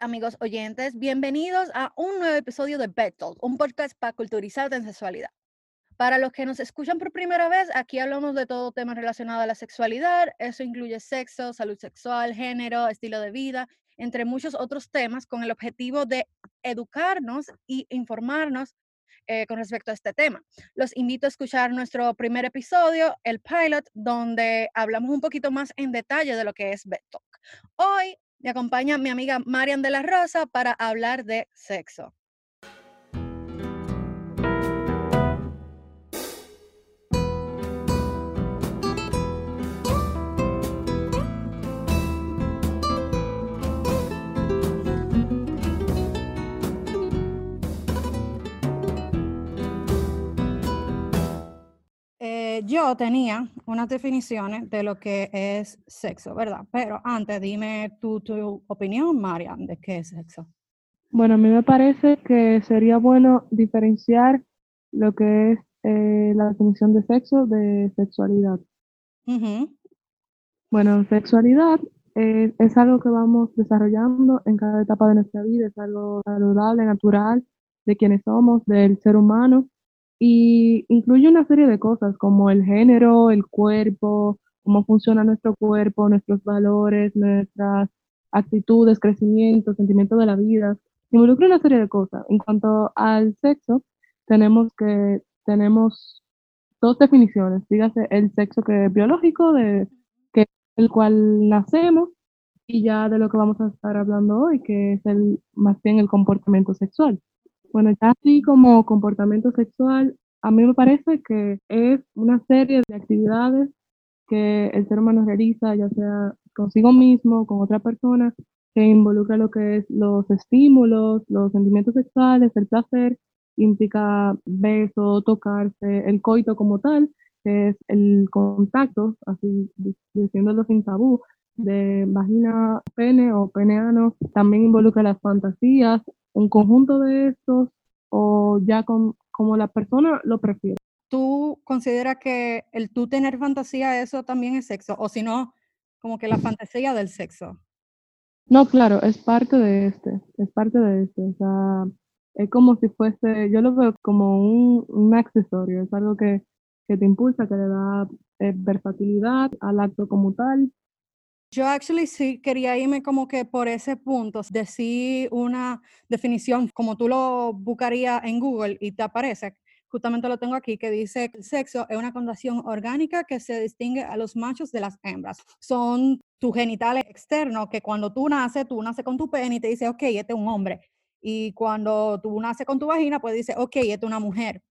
Amigos oyentes, bienvenidos a un nuevo episodio de Bed Talk, un podcast para culturizarte en sexualidad. Para los que nos escuchan por primera vez, aquí hablamos de todo tema relacionado a la sexualidad. Eso incluye sexo, salud sexual, género, estilo de vida, entre muchos otros temas, con el objetivo de educarnos y informarnos eh, con respecto a este tema. Los invito a escuchar nuestro primer episodio, el pilot, donde hablamos un poquito más en detalle de lo que es Bed Talk. Hoy me acompaña mi amiga Marian de la Rosa para hablar de sexo. Eh, yo tenía unas definiciones de lo que es sexo, ¿verdad? Pero antes dime tu, tu opinión, Marian, de qué es sexo. Bueno, a mí me parece que sería bueno diferenciar lo que es eh, la definición de sexo de sexualidad. Ujú, Bueno, sexualidad eh, es algo que vamos desarrollando en cada etapa de nuestra vida, es algo saludable, natural, de quienes somos, del ser humano, y incluye una serie de cosas como el género, el cuerpo, cómo funciona nuestro cuerpo, nuestros valores, nuestras actitudes, crecimiento, sentimiento de la vida. Involucra una serie de cosas. En cuanto al sexo, tenemos que tenemos dos definiciones. Dígase el sexo que es biológico, de que el cual nacemos, y ya de lo que vamos a estar hablando hoy, que es el más bien el comportamiento sexual. Bueno, ya así como comportamiento sexual, a mí me parece que es una serie de actividades que el ser humano realiza, ya sea consigo mismo, con otra persona, que involucra lo que es los estímulos, los sentimientos sexuales, el placer, implica beso, tocarse, el coito como tal, que es el contacto, así di- diciéndolo sin tabú, de vagina, pene o peneano, también involucra las fantasías, un conjunto de estos, o ya con, como la persona lo prefiere. ¿Tú consideras que el tú tener fantasía, eso también es sexo? O si no, como que la fantasía del sexo. No, claro, es parte de este, es parte de este, o sea, es como si fuese, yo lo veo como un, un accesorio, es algo que, que te impulsa, que le da eh, versatilidad al acto como tal. Yo actually sí quería irme como que por ese punto, decir una definición como tú lo buscarías en Google y te aparece. Justamente lo tengo aquí que dice que el sexo es una condición orgánica que se distingue a los machos de las hembras. Son tus genitales externos que cuando tú naces, tú naces con tu pene y te dice, ok, este es un hombre. Y cuando tú naces con tu vagina, pues dice, ok, esta es una mujer.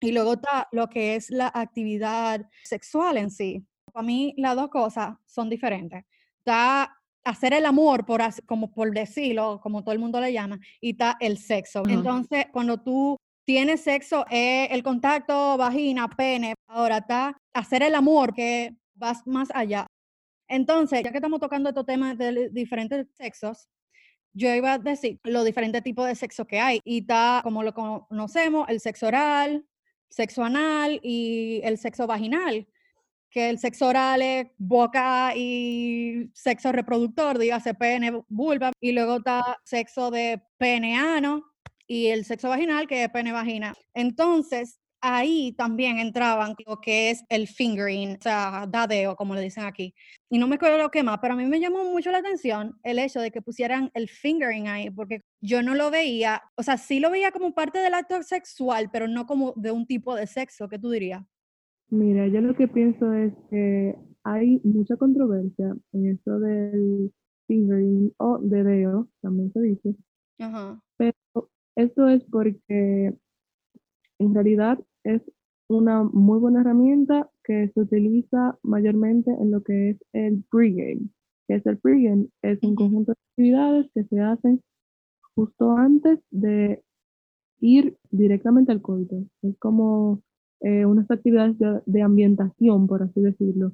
Y luego está lo que es la actividad sexual en sí. Para mí las dos cosas son diferentes. Está hacer el amor, por, como por decirlo, como todo el mundo le llama, y está el sexo. Ajá. Entonces, cuando tú tienes sexo, es el contacto vagina, pene. Ahora está hacer el amor, que vas más allá. Entonces, ya que estamos tocando estos temas de diferentes sexos, yo iba a decir los diferentes tipos de sexo que hay. Y está, como lo conocemos, el sexo oral, sexo anal y el sexo vaginal. Que el sexo oral es boca y sexo reproductor, dígase pene, vulva. Y luego está sexo de peneano y el sexo vaginal, que es pene vagina. Entonces, ahí también entraban lo que es el fingering, o sea, dadeo, como le dicen aquí y no me acuerdo lo que más, pero a mí me llamó mucho la atención el hecho de que pusieran el fingering ahí, porque yo no lo veía, o sea, sí lo veía como parte del acto sexual, pero no como de un tipo de sexo, ¿qué tú dirías? Mira, yo lo que pienso es que hay mucha controversia en esto del fingering o dedeo, también se dice, Ajá. pero esto es porque en realidad es una muy buena herramienta que se utiliza mayormente en lo que es el pregame. ¿Qué es el pregame? Es un conjunto de actividades que se hacen justo antes de ir directamente al coito. Es como eh, unas actividades de, de ambientación, por así decirlo.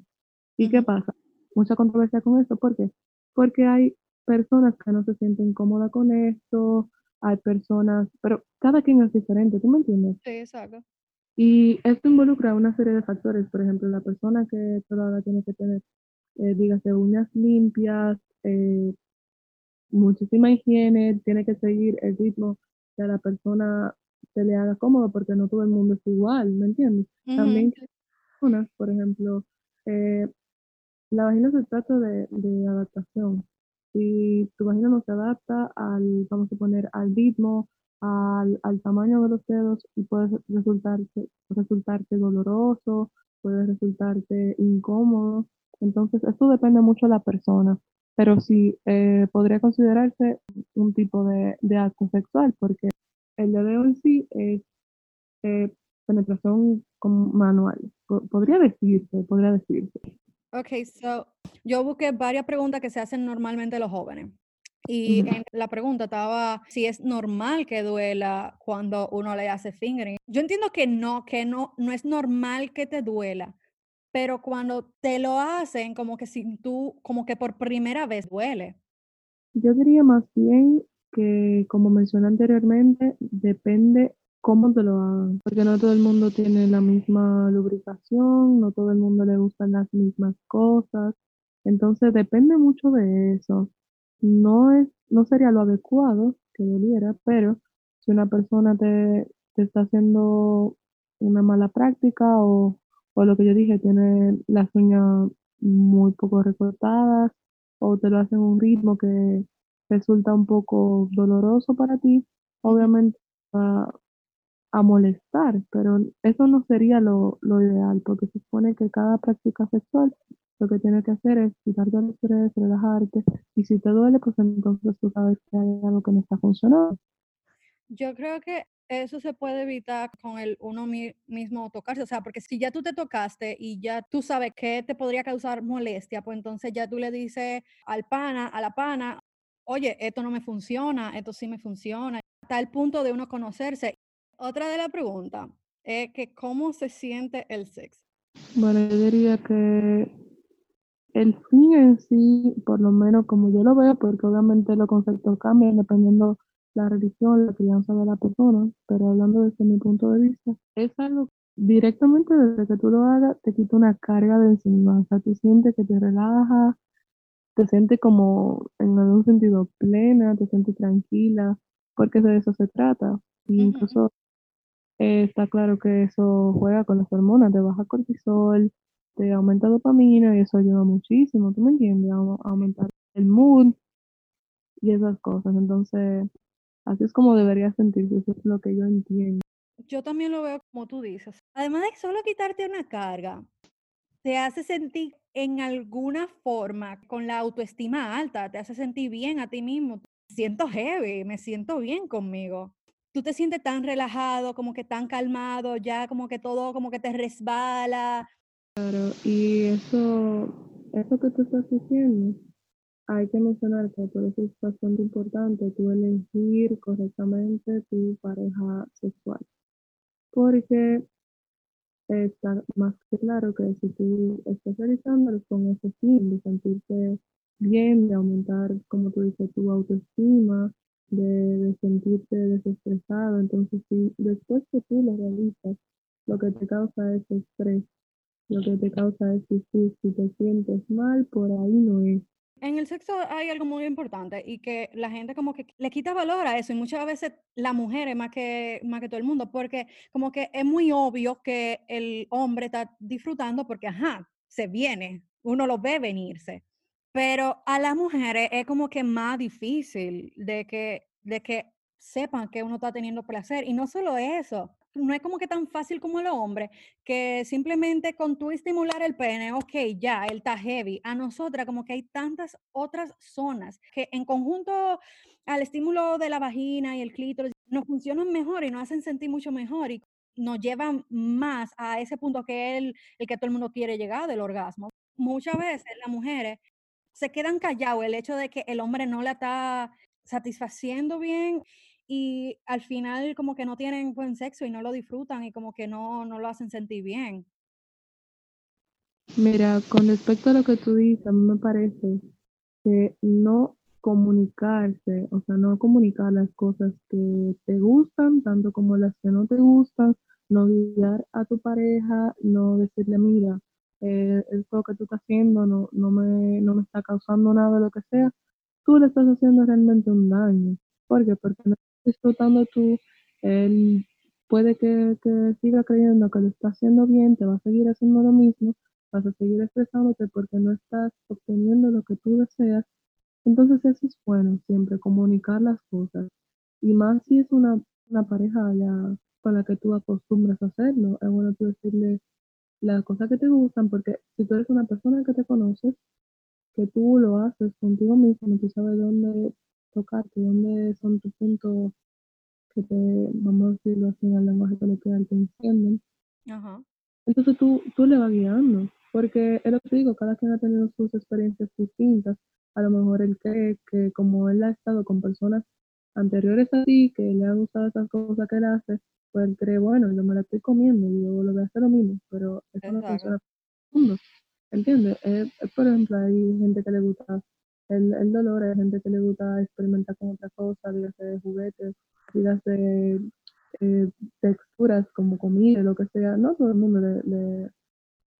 ¿Y qué pasa? Mucha controversia con esto. ¿Por qué? Porque hay personas que no se sienten cómodas con esto, hay personas, pero cada quien es diferente, ¿tú me entiendes? Sí, exacto. Y esto involucra una serie de factores, por ejemplo, la persona que todavía tiene que tener, eh, dígase, uñas limpias, eh, muchísima higiene, tiene que seguir el ritmo a la persona se le haga cómodo porque no todo el mundo es igual, ¿me entiendes? También personas, por ejemplo, eh, la vagina se trata de, de adaptación. Si tu vagina no se adapta al, vamos a poner, al ritmo, al, al tamaño de los dedos, y puede resultarte, resultarte doloroso, puede resultarte incómodo. Entonces, esto depende mucho de la persona, pero sí eh, podría considerarse un tipo de, de, acto sexual, porque el dedo en sí es eh, penetración manual. Podría decirse, podría decirse. Ok, so yo busqué varias preguntas que se hacen normalmente los jóvenes. Y en la pregunta estaba si es normal que duela cuando uno le hace fingering. Yo entiendo que no, que no, no es normal que te duela, pero cuando te lo hacen, como que si tú, como que por primera vez duele. Yo diría más bien que, como mencioné anteriormente, depende cómo te lo hagan, porque no todo el mundo tiene la misma lubricación, no todo el mundo le gustan las mismas cosas, entonces depende mucho de eso. No es, no sería lo adecuado que doliera, pero si una persona te, te está haciendo una mala práctica o, o lo que yo dije, tiene las uñas muy poco recortadas o te lo hacen un ritmo que resulta un poco doloroso para ti, obviamente va, a molestar, pero eso no sería lo, lo, ideal, porque se supone que cada práctica sexual lo que tienes que hacer es quitarte el estrés, relajarte, y si te duele, pues entonces tú sabes que hay algo que no está funcionando. Yo creo que eso se puede evitar con el uno mismo tocarse, o sea, porque si ya tú te tocaste y ya tú sabes que te podría causar molestia, pues entonces ya tú le dices al pana, a la pana, oye, esto no me funciona, esto sí me funciona, hasta el punto de uno conocerse otra de la pregunta es que cómo se siente el sexo. Bueno, yo diría que el fin en sí, por lo menos como yo lo veo, porque obviamente los conceptos cambian dependiendo la religión, la crianza de la persona, pero hablando desde mi punto de vista, es algo directamente desde que tú lo hagas, te quita una carga de encima, o sea, tú sientes que te relaja, te sientes como en algún sentido plena, te sientes tranquila, porque de eso se trata. incluso eh, está claro que eso juega con las hormonas, te baja cortisol, te aumenta dopamina y eso ayuda muchísimo, ¿tú me entiendes? A, aumentar el mood y esas cosas. Entonces, así es como debería sentirse, eso es lo que yo entiendo. Yo también lo veo como tú dices. Además de solo quitarte una carga, te hace sentir en alguna forma con la autoestima alta, te hace sentir bien a ti mismo. Siento heavy, me siento bien conmigo tú te sientes tan relajado, como que tan calmado, ya como que todo como que te resbala. Claro, y eso, eso que tú estás diciendo, hay que mencionar que por eso es bastante importante tú elegir correctamente tu pareja sexual. Porque está más que claro que si tú estás realizando con ese fin de sentirte bien, de aumentar, como tú dices, tu autoestima, de, sentirte desestresado. Entonces, si después que tú lo realizas, lo que te causa es estrés, lo que te causa es si, si te sientes mal, por ahí no es. En el sexo hay algo muy importante y que la gente como que le quita valor a eso y muchas veces la mujer es más que, más que todo el mundo porque como que es muy obvio que el hombre está disfrutando porque, ajá, se viene, uno lo ve venirse. Pero a las mujeres es como que más difícil de que, de que sepan que uno está teniendo placer. Y no solo eso, no es como que tan fácil como el hombre, que simplemente con tú estimular el pene, ok, ya, él está heavy. A nosotras como que hay tantas otras zonas que en conjunto al estímulo de la vagina y el clítoris nos funcionan mejor y nos hacen sentir mucho mejor y nos llevan más a ese punto que el, el que todo el mundo quiere llegar del orgasmo. Muchas veces las mujeres se quedan callados el hecho de que el hombre no la está satisfaciendo bien y al final como que no tienen buen sexo y no lo disfrutan y como que no, no lo hacen sentir bien. Mira, con respecto a lo que tú dices, a mí me parece que no comunicarse, o sea, no comunicar las cosas que te gustan, tanto como las que no te gustan, no guiar a tu pareja, no decirle, mira, eh, esto que tú estás haciendo no, no, me, no me está causando nada lo que sea, tú le estás haciendo realmente un daño. ¿Por qué? Porque no disfrutando tú, él puede que, que siga creyendo que lo está haciendo bien, te va a seguir haciendo lo mismo, vas a seguir estresándote porque no estás obteniendo lo que tú deseas. Entonces eso es bueno, siempre comunicar las cosas. Y más si es una, una pareja ya con la que tú acostumbras a hacerlo, es bueno tú decirle las cosas que te gustan, porque si tú eres una persona que te conoces, que tú lo haces contigo mismo, tú sabes dónde tocarte, dónde son tus puntos que te, vamos a decirlo así en el lenguaje coloquial, te encienden. Ajá. Entonces tú, tú le vas guiando, porque es lo que te digo, cada quien ha tenido sus experiencias distintas. A lo mejor él cree que como él ha estado con personas anteriores a ti, que le han gustado esas cosas que él hace, pues él cree, bueno, yo me la estoy comiendo y yo lo voy a hacer lo mismo, pero eso no Exacto. funciona para el mundo. ¿Entiendes? Eh, eh, por ejemplo, hay gente que le gusta el, el dolor, hay gente que le gusta experimentar con otra cosa, dígase de juguetes, dígase eh, texturas como comida, lo que sea. No todo el mundo le, le,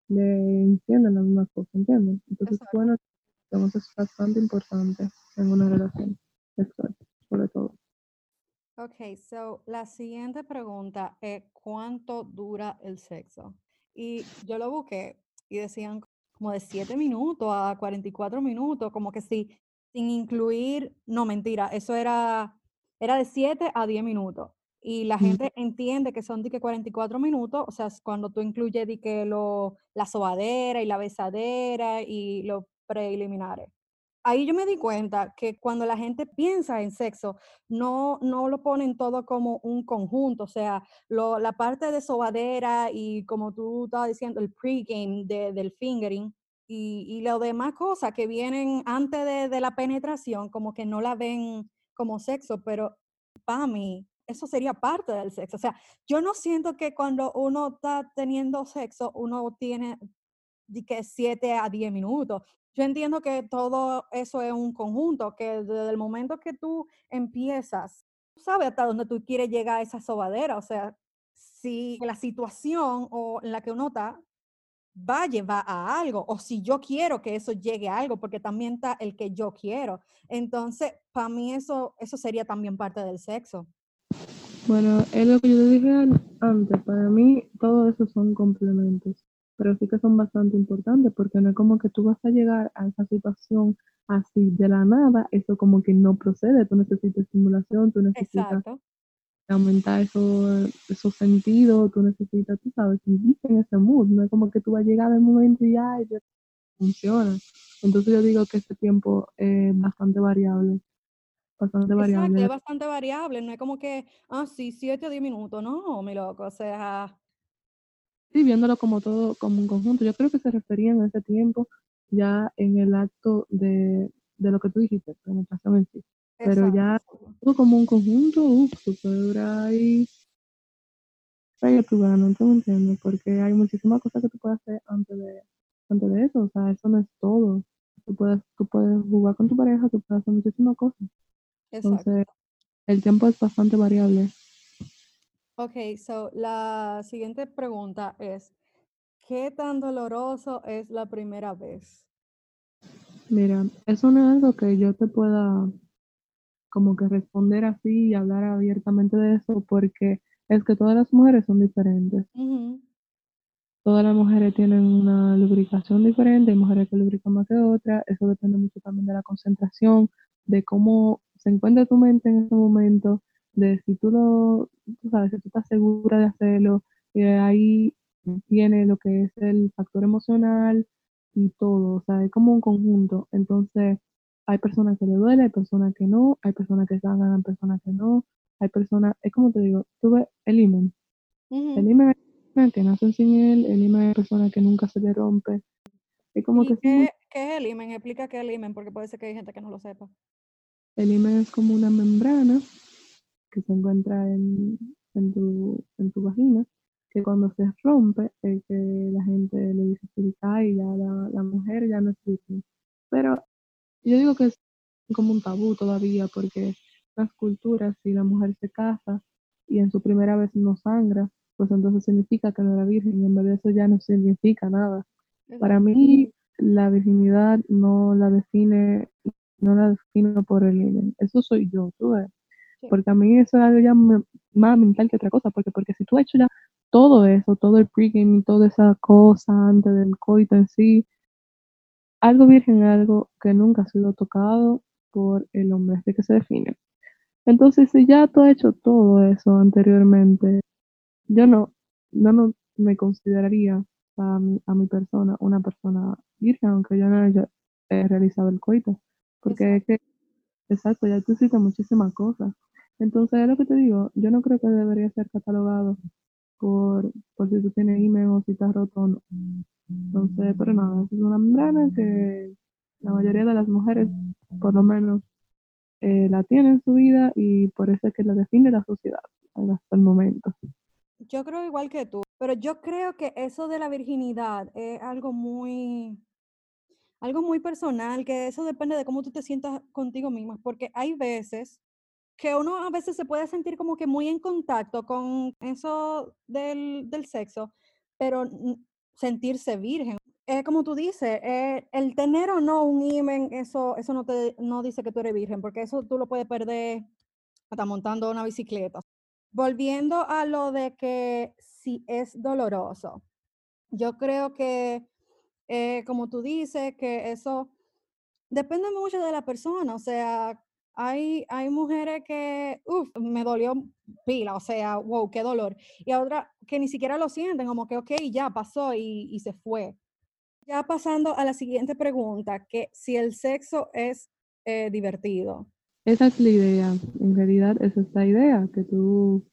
le entiende las mismas cosas, ¿entiendes? Entonces, Exacto. bueno, eso es bastante importante en una relación sexual, sobre todo. Ok, so la siguiente pregunta es ¿cuánto dura el sexo? Y yo lo busqué y decían como de 7 minutos a 44 minutos, como que sí, sin incluir, no mentira, eso era, era de 7 a 10 minutos. Y la Mm. gente entiende que son de que 44 minutos, o sea, cuando tú incluyes de que lo, la sobadera y la besadera y los preliminares. Ahí yo me di cuenta que cuando la gente piensa en sexo, no, no lo ponen todo como un conjunto, o sea, lo, la parte de sobadera y como tú estabas diciendo, el pregame de, del fingering y, y las demás cosas que vienen antes de, de la penetración, como que no la ven como sexo, pero para mí eso sería parte del sexo. O sea, yo no siento que cuando uno está teniendo sexo, uno tiene que 7 a 10 minutos. Yo entiendo que todo eso es un conjunto, que desde el momento que tú empiezas, tú sabes hasta dónde tú quieres llegar a esa sobadera. O sea, si la situación o en la que uno está va a llevar a algo, o si yo quiero que eso llegue a algo, porque también está el que yo quiero. Entonces, para mí eso, eso sería también parte del sexo. Bueno, es lo que yo dije an- antes, para mí todo eso son complementos, pero sí que son bastante importantes porque no es como que tú vas a llegar a esa situación así de la nada, eso como que no procede, tú necesitas estimulación, tú necesitas Exacto. aumentar eso, esos sentidos, tú necesitas, tú sabes, vivir en ese mood, no es como que tú vas a llegar al momento y ya, ya funciona. Entonces yo digo que ese tiempo es bastante variable, bastante Exacto, variable. es bastante variable, no es como que, ah, sí, 7 o 10 minutos, no, mi loco, o sea, Sí, viéndolo como todo, como un conjunto. Yo creo que se referían a ese tiempo ya en el acto de, de lo que tú dijiste, penetración en sí. Pero exacto, ya todo como un conjunto, uff, tú puedes durar ahí gano, ¿tú me entiendes? Porque hay muchísimas cosas que tú puedes hacer antes de, antes de eso, o sea, eso no es todo. Tú puedes, tú puedes jugar con tu pareja, tú puedes hacer muchísimas cosas. Exacto. Entonces, el tiempo es bastante variable. Ok, so la siguiente pregunta es, ¿qué tan doloroso es la primera vez? Mira, eso no es algo que yo te pueda como que responder así y hablar abiertamente de eso, porque es que todas las mujeres son diferentes. Todas las mujeres tienen una lubricación diferente, hay mujeres que lubrican más que otras, eso depende mucho también de la concentración, de cómo se encuentra tu mente en ese momento, de si tú lo, tú sabes, si tú estás segura de hacerlo, y de ahí viene lo que es el factor emocional y todo, o sea, es como un conjunto. Entonces, hay personas que le duele, hay personas que no, hay personas que sangan, hay personas que no, hay personas, es como te digo, tú ves el imen, el imen hay personas que nacen sin él, el imen hay personas que nunca se le rompe, es como ¿Y que muy- qué es el imen? Explica qué es el imen, porque puede ser que hay gente que no lo sepa. el imen es como una membrana que se encuentra en, en tu, en tu vagina, que cuando se rompe, es que la gente le dice que y ya la, la mujer ya no es virgen. Pero yo digo que es como un tabú todavía, porque las culturas, si la mujer se casa y en su primera vez no sangra, pues entonces significa que no era virgen, y en vez de eso ya no significa nada. Para mí, la virginidad no la define no la defino por el INE. Eso soy yo, tú ves. Porque a mí eso es algo ya más mental que otra cosa, porque, porque si tú has hecho ya todo eso, todo el pregame y toda esa cosa antes del coito en sí, algo virgen es algo que nunca ha sido tocado por el hombre, de que se define. Entonces, si ya tú has hecho todo eso anteriormente, yo no, no, no me consideraría a mi, a mi persona una persona virgen, aunque yo no haya realizado el coito. Porque es que, exacto, ya tú hiciste muchísimas cosas. Entonces, es lo que te digo, yo no creo que debería ser catalogado por, por si tú tienes email o si estás roto o no. Entonces, pero nada, es una membrana que la mayoría de las mujeres, por lo menos, eh, la tienen en su vida y por eso es que la define la sociedad hasta el momento. Yo creo igual que tú, pero yo creo que eso de la virginidad es algo muy, algo muy personal, que eso depende de cómo tú te sientas contigo misma, porque hay veces que uno a veces se puede sentir como que muy en contacto con eso del, del sexo, pero sentirse virgen. Es como tú dices, eh, el tener o no un imen, eso, eso no, te, no dice que tú eres virgen, porque eso tú lo puedes perder hasta montando una bicicleta. Volviendo a lo de que si es doloroso, yo creo que, eh, como tú dices, que eso depende mucho de la persona, o sea, hay, hay mujeres que, uff, me dolió pila, o sea, wow, qué dolor. Y a otras que ni siquiera lo sienten, como que, ok, ya pasó y, y se fue. Ya pasando a la siguiente pregunta, que si el sexo es eh, divertido. Esa es la idea, en realidad esa es la idea, que tú,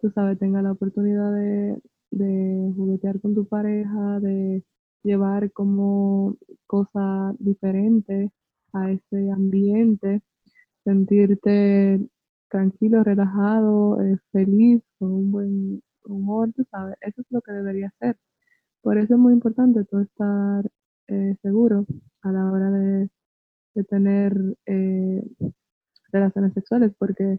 tú sabes, tengas la oportunidad de, de juguetear con tu pareja, de llevar como cosas diferentes a ese ambiente sentirte tranquilo, relajado, eh, feliz, con un buen humor, tú sabes, eso es lo que debería ser. Por eso es muy importante tú estar eh, seguro a la hora de, tener eh, relaciones sexuales, porque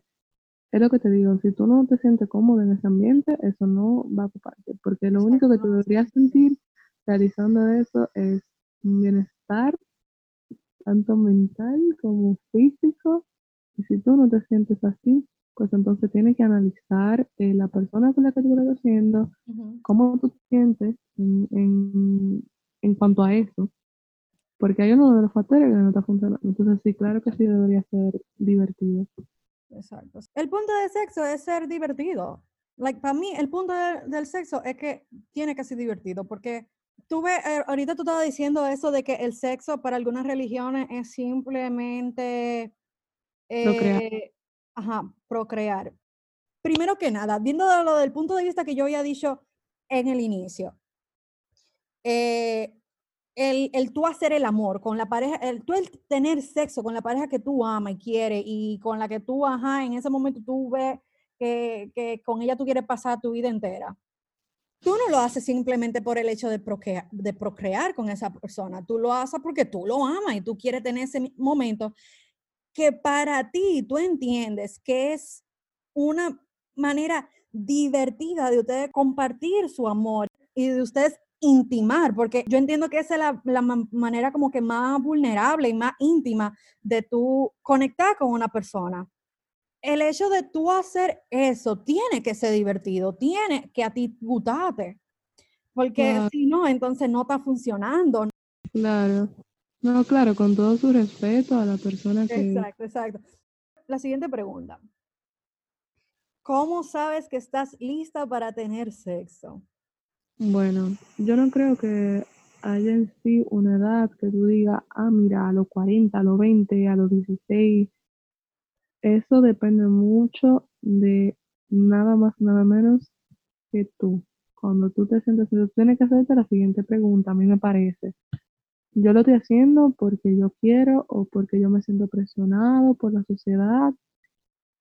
es lo que te digo, si tú no te sientes cómodo en ese ambiente, eso no va a ocuparte, porque lo único que tú deberías sentir realizando eso es un bienestar, tanto mental como físico, y si tú no te sientes así, pues entonces tienes que analizar eh, la persona con la que tú estás haciendo, cómo tú te sientes en, en, cuanto a eso. Porque hay uno de los factores que no está funcionando. Entonces sí, claro que sí debería ser divertido. Exacto. El punto del sexo es ser divertido. Like, para mí, el punto del sexo es que tiene que ser divertido, porque tú ves, eh, ahorita tú estabas diciendo eso de que el sexo para algunas religiones es simplemente Procrear. eh, ajá, procrear. Primero que nada, viendo lo del punto de vista que yo había dicho en el inicio, eh, el, el, tú hacer el amor con la pareja, el tú el tener sexo con la pareja que tú amas y quieres y con la que tú, ajá, en ese momento tú ves que, que con ella tú quieres pasar tu vida entera. Tú no lo haces simplemente por el hecho de procrear, de procrear con esa persona, tú lo haces porque tú lo amas y tú quieres tener ese momento que para ti tú entiendes que es una manera divertida de ustedes compartir su amor y de ustedes intimar, porque yo entiendo que esa es la, manera como que más vulnerable y más íntima de tú conectar con una persona. El hecho de tú hacer eso tiene que ser divertido, tiene que a ti gustarte, porque si no, entonces no está funcionando. Claro. No, claro, con todo su respeto a la persona que... Exacto, exacto. La siguiente pregunta. ¿Cómo sabes que estás lista para tener sexo? Bueno, yo no creo que haya en sí una edad que tú digas, ah, mira, a los 40, a los 20, a los 16. Eso depende mucho de nada más, nada menos que tú. Cuando tú te sientes, tienes que hacerte la siguiente pregunta, a mí me parece yo lo estoy haciendo porque yo quiero o porque yo me siento presionado por la sociedad.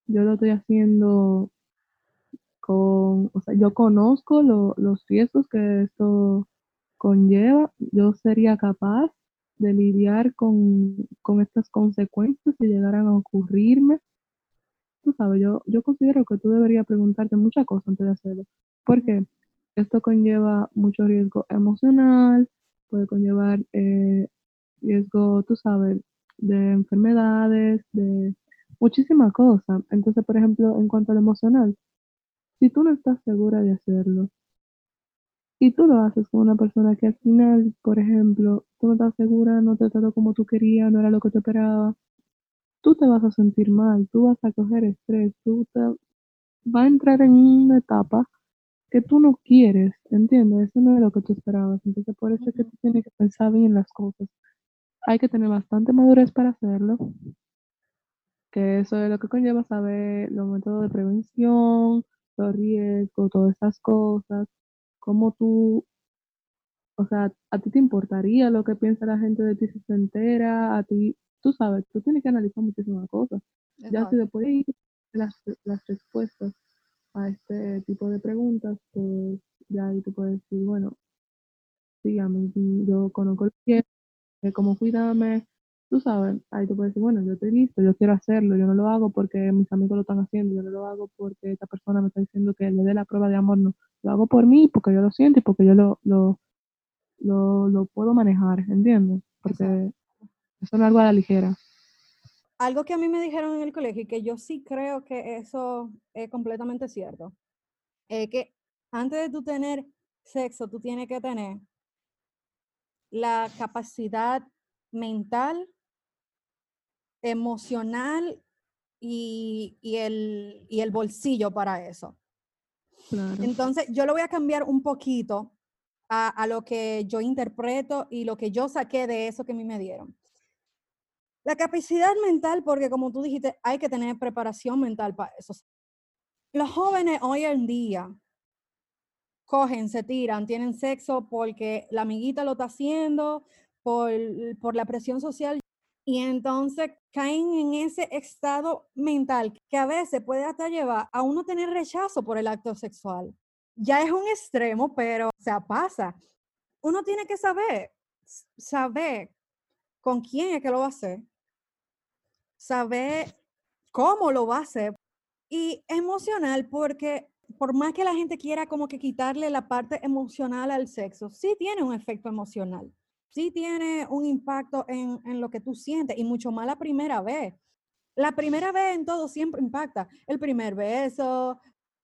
Yo lo estoy haciendo con, o sea, yo conozco los riesgos que esto conlleva. Yo sería capaz de lidiar con, estas consecuencias si llegaran a ocurrirme. Tú sabes, yo, yo considero que tú deberías preguntarte muchas cosas antes de hacerlo. Porque esto conlleva mucho riesgo emocional, puede conllevar eh, riesgo, tú sabes, de enfermedades, de muchísimas cosas. Entonces, por ejemplo, en cuanto a lo emocional, si tú no estás segura de hacerlo y tú lo haces con una persona que al final, por ejemplo, tú no estás segura, no te trató como tú querías, no era lo que te esperaba, tú te vas a sentir mal, tú vas a coger estrés, tú te vas a entrar en una etapa que tú no quieres, ¿entiendes? Eso no es lo que tú esperabas. Entonces, por eso es que tú tienes que pensar bien las cosas. Hay que tener bastante madurez para hacerlo, que eso es lo que conlleva saber los métodos de prevención, los riesgos, todas esas cosas, cómo tú, o sea, a ti te importaría lo que piensa la gente de ti si se entera, a ti, tú sabes, tú tienes que analizar muchísimas cosas. Ya si después de las, las respuestas a este tipo de preguntas, pues ya ahí te puedes decir, bueno, sí, a mí, yo conozco el pie, cómo cuidarme, tú sabes, ahí tú puedes decir, bueno, yo estoy listo, yo quiero hacerlo, yo no lo hago porque mis amigos lo están haciendo, yo no lo hago porque esta persona me está diciendo que le dé la prueba de amor, no, lo hago por mí, porque yo lo siento y porque yo lo, lo, lo, lo puedo manejar, ¿entiendes? Porque eso no es algo a la ligera. Algo que a mí me dijeron en el colegio y que yo sí creo que eso es completamente cierto, es que antes de tú tener sexo, tú tienes que tener la capacidad mental, emocional y, el, y el bolsillo para eso. Entonces, yo lo voy a cambiar un poquito a, a, lo que yo interpreto y lo que yo saqué de eso que a mí me dieron. La capacidad mental, porque como tú dijiste, hay que tener preparación mental para eso. Los jóvenes hoy en día cogen, se tiran, tienen sexo porque la amiguita lo está haciendo, por, por la presión social, y entonces caen en ese estado mental que a veces puede hasta llevar a uno tener rechazo por el acto sexual. Ya es un extremo, pero o sea, pasa. Uno tiene que saber, saber con quién es que lo va a hacer, saber cómo lo va a hacer y emocional porque por más que la gente quiera como que quitarle la parte emocional al sexo, sí tiene un efecto emocional, sí tiene un impacto en, en lo que tú sientes y mucho más la primera vez. La primera vez en todo siempre impacta. El primer beso,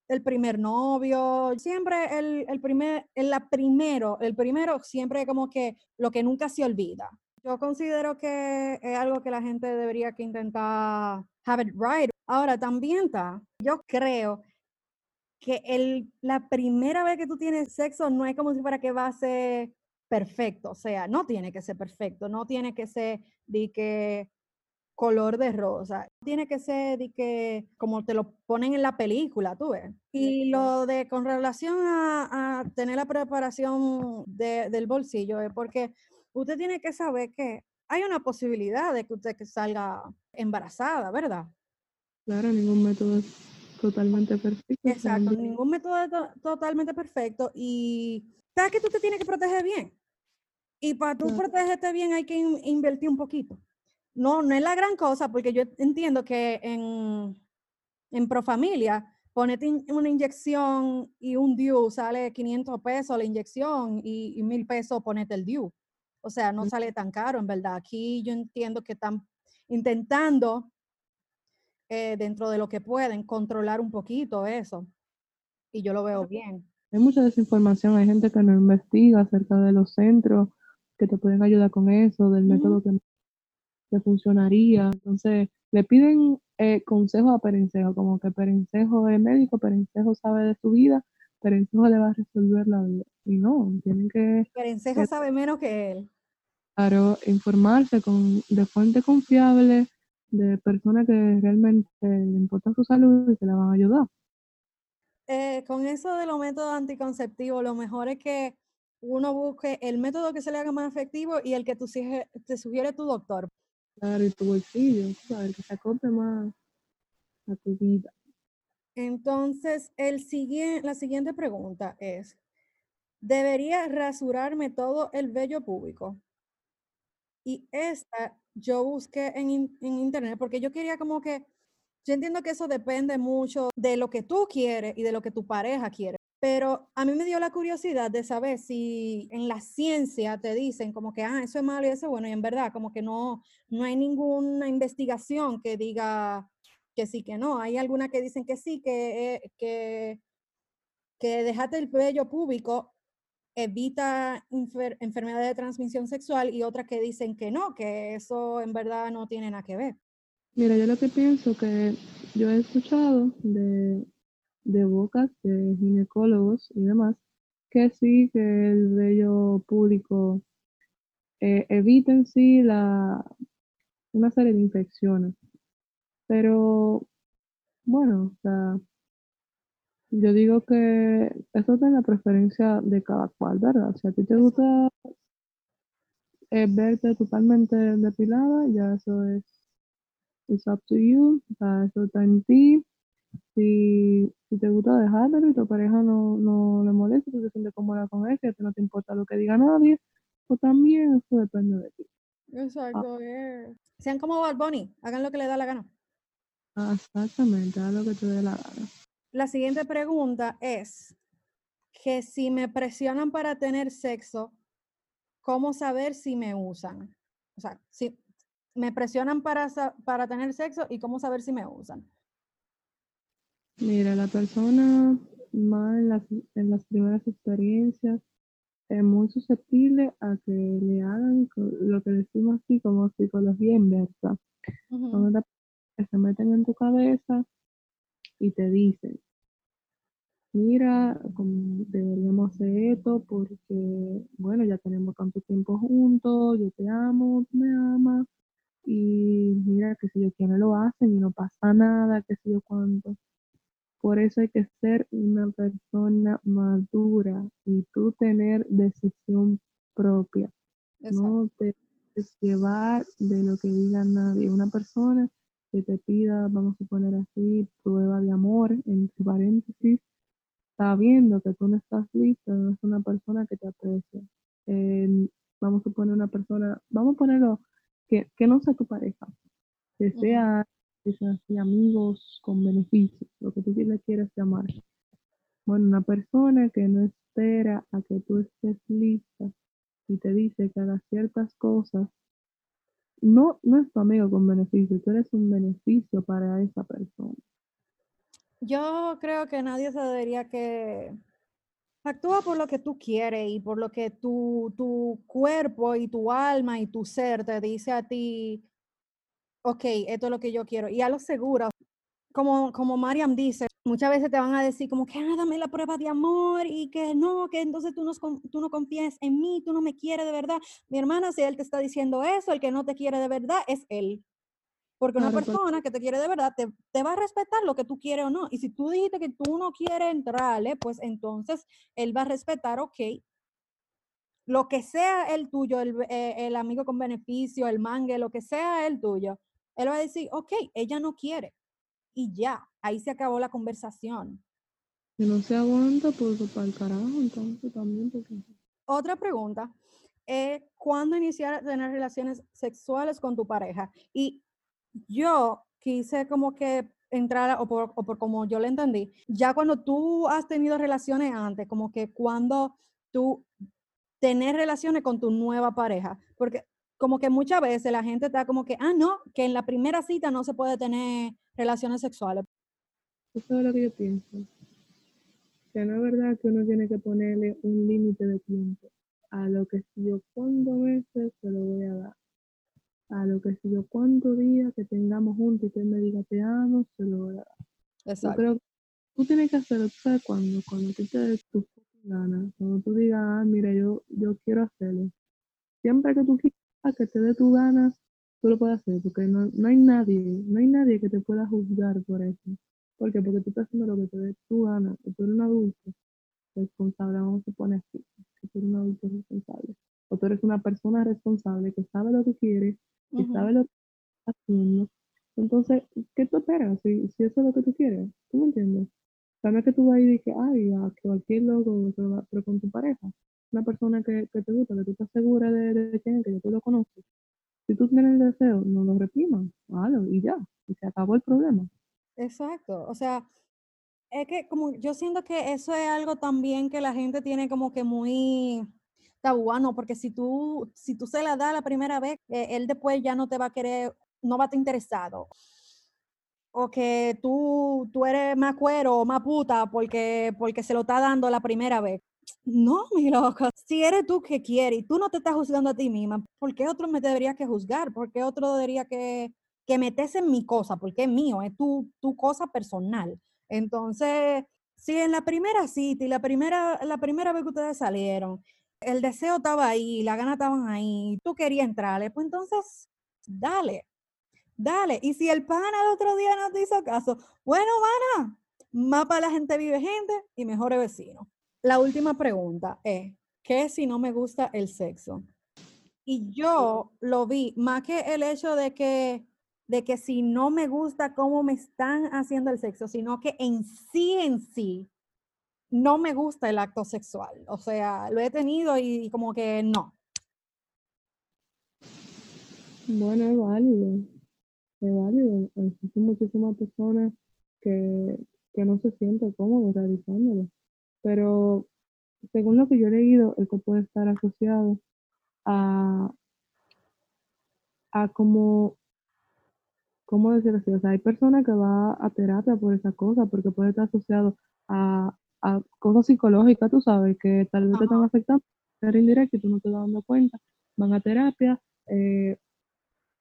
el primer novio, siempre el, el primer, el primero, el primero siempre como que lo que nunca se olvida. Yo considero que es algo que la gente debería que intentar have it right. Ahora también está, yo creo que el, la primera vez que tú tienes sexo no es como si fuera que va a ser perfecto, o sea, no tiene que ser perfecto, no tiene que ser de que color de rosa, tiene que ser de que como te lo ponen en la película, tú ves. Y lo de con relación a, a tener la preparación de, del bolsillo es porque usted tiene que saber que hay una posibilidad de que usted salga embarazada, ¿verdad? Claro, ningún método es totalmente perfecto. Exacto, ningún método es totalmente perfecto y sabes que tú te tienes que proteger bien. Y para tú protegerte bien hay que invertir un poquito. No, no es la gran cosa porque yo entiendo que en, en Profamilia ponete una inyección y un DIU sale 500 pesos la inyección y, mil pesos ponete el DIU. O sea, no sale tan caro, en verdad. Aquí yo entiendo que están intentando, eh, dentro de lo que pueden, controlar un poquito eso. Y yo lo veo bien. Hay mucha desinformación, hay gente que no investiga acerca de los centros que te pueden ayudar con eso, del método que, que, funcionaría. Entonces, le piden eh, consejos a Perencejo, como que Perencejo es médico, Perencejo sabe de su vida, Perencejo le va a resolver la vida. Y no, tienen que... Perencejo sabe menos que él. Claro, informarse con, de fuente confiable, de personas que realmente le importan su salud y que la van a ayudar. Eh, con eso de los métodos anticonceptivos, lo mejor es que uno busque el método que se le haga más efectivo y el que tú, te sugiere tu doctor. Claro, y tu bolsillo, el que se acople más a tu vida. Entonces, el la siguiente pregunta es, ¿debería rasurarme todo el vello público? Y esta yo busqué en, en internet porque yo quería como que, yo entiendo que eso depende mucho de lo que tú quieres y de lo que tu pareja quiere. Pero a mí me dio la curiosidad de saber si en la ciencia te dicen como que, ah, eso es malo y eso es bueno, y en verdad como que no, no hay ninguna investigación que diga que sí, que no. Hay algunas que dicen que sí, que, eh, que, que dejarte el vello público evita enfermedades de transmisión sexual y otras que dicen que no, que eso en verdad no tiene nada que ver. Mira, yo lo que pienso que yo he escuchado de, de bocas de ginecólogos y demás, que sí, que el vello público eh, evita en sí la, una serie de infecciones. Pero, bueno, o sea, yo digo que eso es la preferencia de cada cual, ¿verdad? Si a ti te gusta eh, verte totalmente depilada, ya eso es it's up to you, o sea, eso está en ti. Si, si te gusta dejarlo y tu pareja no, no le molesta, tú te sientes cómoda con él, que no te importa lo que diga nadie, pues también eso depende de ti. Exacto, eh. Sean como Bad Bunny, hagan lo que le da la gana. Exactamente, hagan lo que te dé la gana. La siguiente pregunta es que si me presionan para tener sexo, ¿cómo saber si me usan? O sea, si me presionan para, para tener sexo y cómo saber si me usan. Mira, la persona más en las, en las primeras experiencias es muy susceptible a que le hagan lo que decimos así como psicología inversa. Que se meten en tu cabeza y te dicen, mira, deberíamos hacer esto porque, bueno, ya tenemos tanto tiempo juntos, yo te amo, me amas, y mira, que si yo quiero lo hacen y no pasa nada, que si yo cuánto. Por eso hay que ser una persona madura y tú tener decisión propia. No te llevar de lo que diga nadie. Una persona que te pida, vamos a poner así, prueba de amor, entre paréntesis, está viendo que tú no estás listo, no es una persona que te aprecia. vamos a poner una persona, vamos a ponerlo, que, que no sea tu pareja, que sea, que sea amigos con beneficios, lo que tú le quieras llamar. Bueno, una persona que no espera a que tú estés lista y te dice que hagas ciertas cosas no, no es tu amigo con beneficio, tú eres un beneficio para esa persona. Yo creo que nadie se debería que actúa por lo que tú quieres y por lo que tu, tu cuerpo y tu alma y tu ser te dice a ti, ok, esto es lo que yo quiero. Y a lo seguro, como, como Mariam dice, muchas veces te van a decir como que, ah, dame la prueba de amor y que no, que entonces tú no, tú no confías en mí, tú no me quieres de verdad. Mi hermana, si él te está diciendo eso, el que no te quiere de verdad es él. Porque una persona que te quiere de verdad te, te, va a respetar lo que tú quieres o no. Y si tú dijiste que tú no quieres entrarle, pues entonces él va a respetar, ok, lo que sea el tuyo, el, eh, el amigo con beneficio, el mangue, lo que sea el tuyo, él va a decir, ok, ella no quiere y ya, ahí se acabó la conversación. Si no se aguanta, pues para el carajo, entonces también. Otra pregunta, es ¿cuándo iniciar a tener relaciones sexuales con tu pareja? Y yo quise como que entrar, o por, o por como yo le entendí, ya cuando tú has tenido relaciones antes, como que cuando tú tener relaciones con tu nueva pareja, porque como que muchas veces la gente está como que, ah, no, que en la primera cita no se puede tener relaciones sexuales. Eso es lo que yo pienso. Que no es verdad que uno tiene que ponerle un límite de tiempo. A lo que si yo cuando veces se lo voy a dar. A lo que si yo cuántos días que tengamos juntos y que él me diga te amo, se lo voy a dar. Exacto. Yo creo tú tienes que hacerlo, ¿sabes cuando? Cuando tú te des tu ganas, cuando tú digas, ah, mira, yo, yo quiero hacerlo. Siempre que tú quieras que te dé tu ganas, tú lo puedes hacer, porque no, no hay nadie, no hay nadie que te pueda juzgar por eso. ¿Por qué? Porque tú estás haciendo lo que te dé tu gana, que tú eres un adulto responsable, vamos a poner así, que tú eres un adulto responsable. O tú eres una persona responsable que sabe lo que quiere, que sabe lo que está haciendo. Entonces, ¿qué tú esperas? Si, si eso es lo que tú quieres, ¿tú me entiendes? Es que tú vas y dices, ay, a cualquier loco, pero con tu pareja, una persona que, te gusta, que tú estás segura de, de quién, que tú lo conoces, si tú tienes el deseo, no lo reprimas, y ya, y se acabó el problema. Exacto, o sea, Es que como yo siento que eso es algo también que la gente tiene como que muy tabuano, porque si tú, si tú se la das la primera vez, eh, él después ya no te va a querer, no va a estar interesado. O que tú, tú eres más cuero o más puta porque, porque se lo está dando la primera vez. No, mi loco. Si eres tú que quieres y tú no te estás juzgando a ti misma, ¿por qué otro me debería que juzgar? ¿Por qué otro debería que, que metes en mi cosa? Porque es mío, es tu, tu cosa personal. Entonces, si en la primera cita y la primera, la primera vez que ustedes salieron, el deseo estaba ahí, las ganas estaban ahí, tú querías entrarle, pues entonces, dale, dale. Y si el pana el otro día no te hizo caso, bueno, mana, más para la gente vive gente y mejores vecinos. La última pregunta es, ¿qué si no me gusta el sexo? Y yo lo vi, más que el hecho de que, de que si no me gusta cómo me están haciendo el sexo, sino que en sí, en sí, no me gusta el acto sexual. O sea, lo he tenido y como que no. Bueno, es válido. Es válido. Existen muchísimas personas que, que no se sienten cómodos realizándolo. Pero según lo que yo he leído, esto puede estar asociado a, a como, ¿cómo decirlo así? O sea, hay personas que van a terapia por esa cosa, porque puede estar asociado a, a cosas psicológicas, tú sabes, que tal vez te están afectando de manera indirecta y tú no te estás dando cuenta. Van a terapia, eh,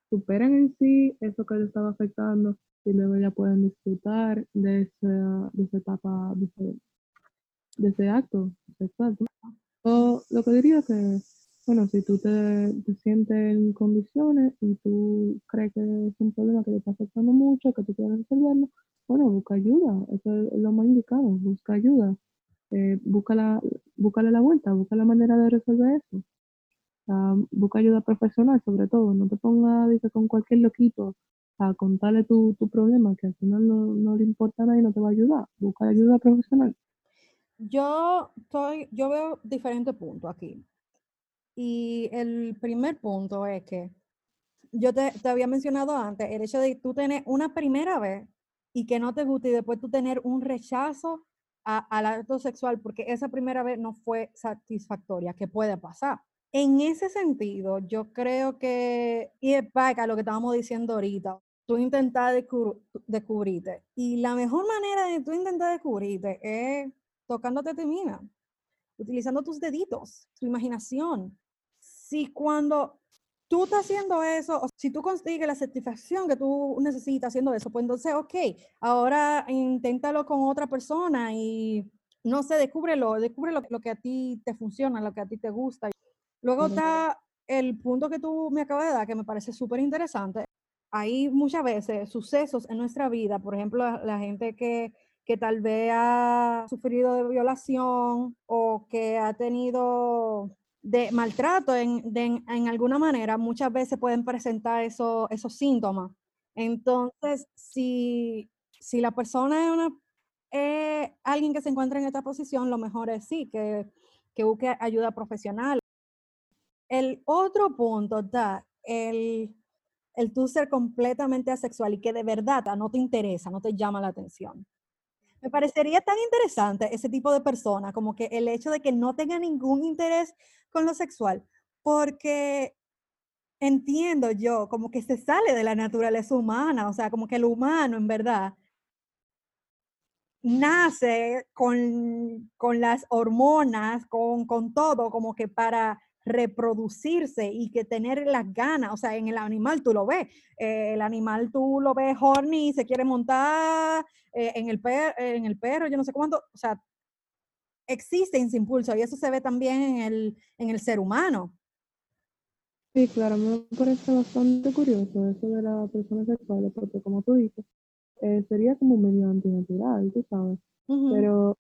superan en sí eso que les estaba afectando y luego ya pueden disfrutar de esa, de esa etapa, ese, de ese acto sexual. O lo que diría que, bueno, si tú te, te, sientes en condiciones y tú crees que es un problema que te está afectando mucho, que tú quieres resolverlo, bueno, busca ayuda, eso es lo más indicado, busca ayuda, eh, busca la, búscale la vuelta, busca la manera de resolver eso. Uh, busca ayuda profesional sobre todo, no te pongas dice, con cualquier loquito a contarle tu, tu problema, que al final no, no le importa a nadie y no te va a ayudar. Busca ayuda profesional. Yo, estoy, yo veo diferentes puntos aquí. Y el primer punto es que yo te, había mencionado antes, el hecho de tú tener una primera vez y que no te guste y después tú tener un rechazo al acto sexual porque esa primera vez no fue satisfactoria, que puede pasar. En ese sentido, yo creo que, y es para lo que estábamos diciendo ahorita, tú descubrir, descubrirte. Y la mejor manera de tú intentar descubrirte es tocándote a ti misma, utilizando tus deditos, tu imaginación. Si cuando tú estás haciendo eso, o si tú consigues la satisfacción que tú necesitas haciendo eso, pues entonces, ok, ahora inténtalo con otra persona y no sé, descúbrelo, descubre lo, lo que a ti te funciona, lo que a ti te gusta. Luego está el punto que tú me acabas de dar, que me parece súper interesante. Hay muchas veces sucesos en nuestra vida, por ejemplo, la, la gente que que tal vez ha sufrido de violación o que ha tenido de maltrato en, en alguna manera, muchas veces pueden presentar eso, esos síntomas. Entonces, si, si la persona es una, alguien que se encuentra en esta posición, lo mejor es sí, que, que busque ayuda profesional. El otro punto está el, el tú ser completamente asexual y que de verdad no te interesa, no te llama la atención. Me parecería tan interesante ese tipo de persona, como que el hecho de que no tenga ningún interés con lo sexual, porque entiendo yo, como que se sale de la naturaleza humana, o sea, como que el humano en verdad nace con, con las hormonas, con, con todo, como que para reproducirse y que tener las ganas, o sea, en el animal tú lo ves, eh, el animal tú lo ves horny se quiere montar eh, en, el per en el perro, yo no sé cuánto, o sea, existe ese impulso y eso se ve también en el, en el ser humano. Sí, claro, me parece bastante curioso eso de las personas sexuales, porque como tú dices, eh, sería como medio antinatural, tú sabes, uh -huh. pero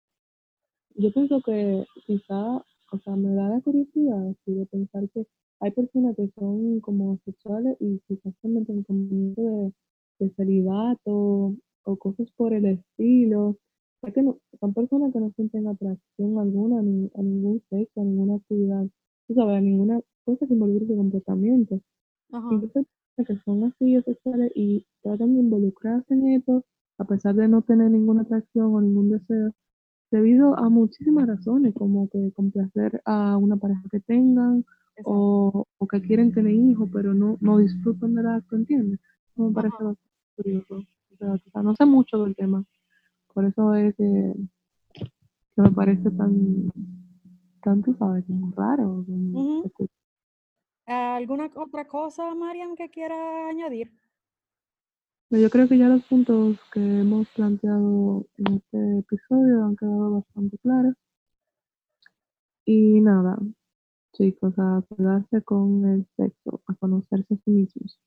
yo pienso que quizá o sea, me da la curiosidad así, de pensar que hay personas que son como sexuales y quizás también tienen como de, de celibato o cosas por el estilo. O que no, son personas que no sienten atracción alguna ni, a ningún sexo, a ninguna actividad, tú sabes, a ninguna cosa que involucre su comportamiento. Ajá. Entonces, que son así sexuales y tratan de involucrarse en esto a pesar de no tener ninguna atracción o ningún deseo, debido a muchísimas razones, como que complacer a una pareja que tengan o, o, que quieren tener hijos, pero no, no disfrutan del acto, ¿entiendes? Me parece bastante curioso. O sea, no sé mucho del tema, por eso es que, que me parece tan, tan, tú sabes, como raro. Como ¿Alguna otra cosa, Mariam, que quiera añadir? Yo creo que ya los puntos que hemos planteado en este episodio han quedado bastante claros. Y nada, chicos, a quedarse con el sexo, a conocerse a sí mismos.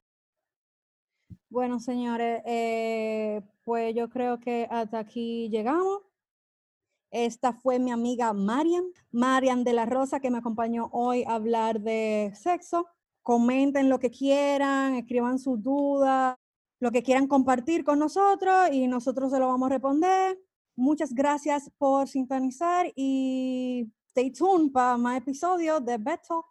Bueno, señores, eh, pues yo creo que hasta aquí llegamos. Esta fue mi amiga Marian, Marian de la Rosa, que me acompañó hoy a hablar de sexo. Comenten lo que quieran, escriban sus dudas, lo que quieran compartir con nosotros y nosotros se lo vamos a responder. Muchas gracias por sintonizar y stay tuned para más episodios de Bed Talk.